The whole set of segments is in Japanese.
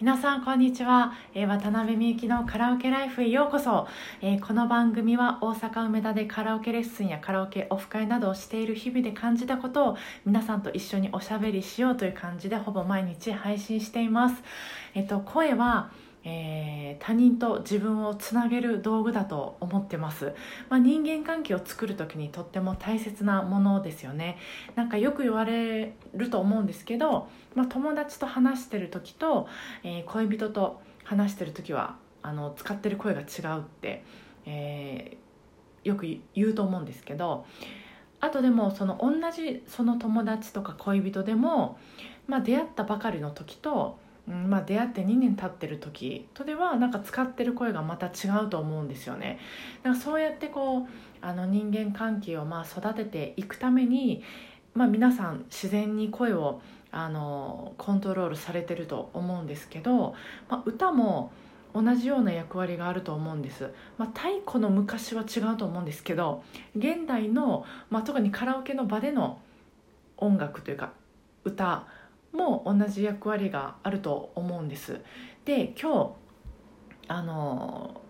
皆さんこんにちは、えー、渡辺美幸のカラオケライフへようこそ、えー、この番組は大阪梅田でカラオケレッスンやカラオケオフ会などをしている日々で感じたことを皆さんと一緒におしゃべりしようという感じでほぼ毎日配信しています、えっ、と声はえー、他人と自分をつなげる道具だと思ってます、まあ、人間関係を作る時にとっても大切なものですよね。なんかよく言われると思うんですけど、まあ、友達と話してる時と、えー、恋人と話してる時はあの使ってる声が違うって、えー、よく言うと思うんですけどあとでもその同じその友達とか恋人でも、まあ、出会ったばかりの時とうんまあ、出会って2年経ってる時とではなんか使ってる声がまた違うと思うんですよね。だからそうやってこうあの人間関係をまあ育てていくために、まあ、皆さん自然に声をあのコントロールされてると思うんですけど、まあ、歌も同じような役割があると思うんです、まあ、太古の昔は違うと思うんですけど現代の、まあ、特にカラオケの場での音楽というか歌も同じ役割があると思うんです。で今日あの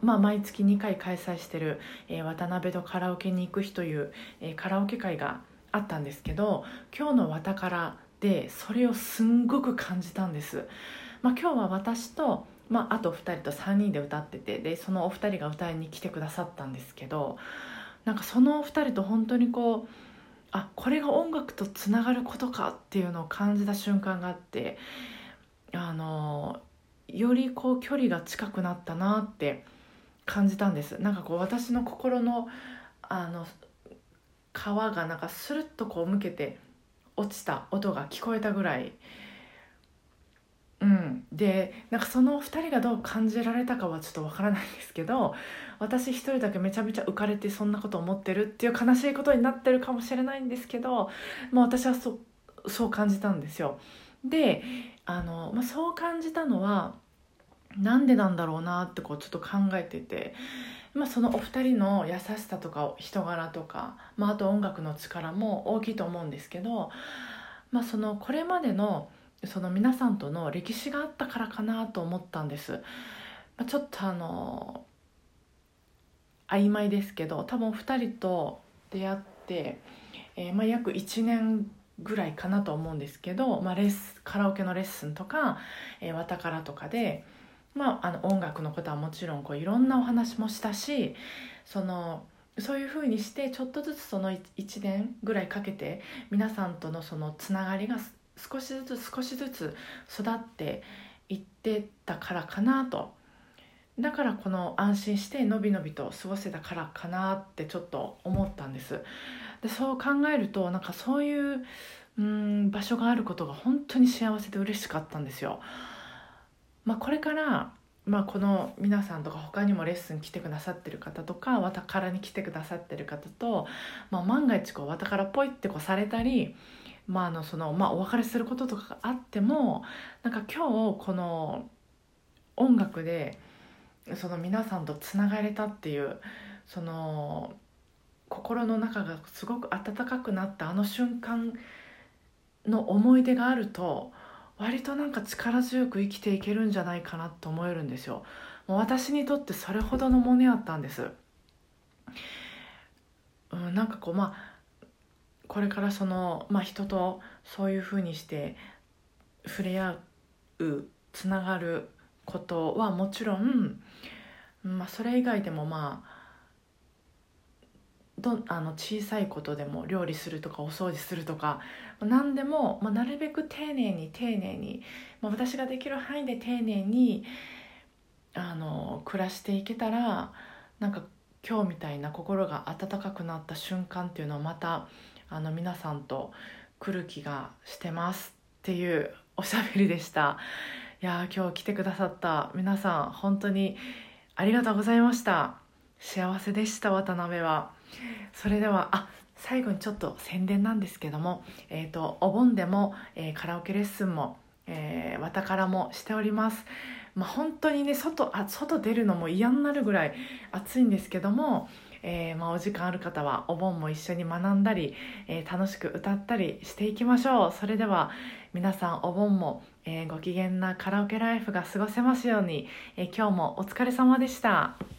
まあ、毎月2回開催してる、えー、渡辺とカラオケに行く日という、えー、カラオケ会があったんですけど今日の「わたから」でそれをすんごく感じたんです、まあ、今日は私と、まあ、あと2人と3人で歌っててでそのお二人が歌いに来てくださったんですけどなんかそのお二人と本当にこうあこれが音楽とつながることかっていうのを感じた瞬間があってあのよりこう距離が近くなったなって感じたんです。なんかこう私の心のあの皮がなんかスルッとこう向けて落ちた音が聞こえたぐらい、でなんかその2人がどう感じられたかはちょっとわからないんですけど私一人だけめちゃめちゃ浮かれてそんなこと思ってるっていう悲しいことになってるかもしれないんですけど、まあ、私はそそう感じたんですよ。であの、まあ、そう感じたのはなんでなんだろうなってこうちょっと考えてて、まあ、そのお二人の優しさとか人柄とか、まあ、あと音楽の力も大きいと思うんですけど、まあ、そのこれまでのその皆さんとの歴史があったからかなと思ったんです。まあ、ちょっとあの曖昧ですけど多分2人と出会って、えー、まあ、約1年ぐらいかなと思うんですけど、まあ、レスカラオケのレッスンとか、えー、わたからとかで、まあ、あの音楽のことはもちろんこういろんなお話もしたしそのそういうふうにしてちょっとずつその1年ぐらいかけて皆さんとのそのつながりが少しずつ少しずつ育っていってたからかなと。だからこの安心してのびのびと過ごせたからかなってちょっと思ったんです。でそう考えるとなんかそういううん場所があることが本当に幸せで嬉しかったんですよ、まあ、これからまあ、この皆さんとか他にもレッスン来てくださってる方とかわたからに来てくださってる方と、まあ、万が一こうわたからポイってこうされたりまああのそのまあ、お別れすることとかがあってもなんか今日この音楽でその皆さんとつながれたっていうその心の中がすごく温かくなったあの瞬間の思い出があると割となんか力強く生きていけるんじゃないかなと思えるんですよ。もう私にとってそれほどのものやったんです。うん、なんかこうまあこれからその、まあ、人とそういうふうにして触れ合うつながることはもちろん、まあ、それ以外でもまあどあの小さいことでも料理するとかお掃除するとか何でも、まあ、なるべく丁寧に丁寧に、まあ、私ができる範囲で丁寧にあの暮らしていけたらなんか今日みたいな心が温かくなった瞬間っていうのはまたあの皆さんと来る気がしてますっていうおしゃべりでした。いや今日来てくださった皆さん本当にありがとうございました。幸せでした渡辺は。それではあ最後にちょっと宣伝なんですけども、えーと、お盆でも、えー、カラオケレッスンも、えー、わたからもしております、まあ、本当にね外あ外出るのも嫌になるぐらい暑いんですけどもえー、まあ、お時間ある方はお盆も一緒に学んだり、えー、楽しく歌ったりしていきましょうそれでは皆さんお盆も、えーご機嫌なカラオケライフが過ごせますように、え今日もお疲れ様でした。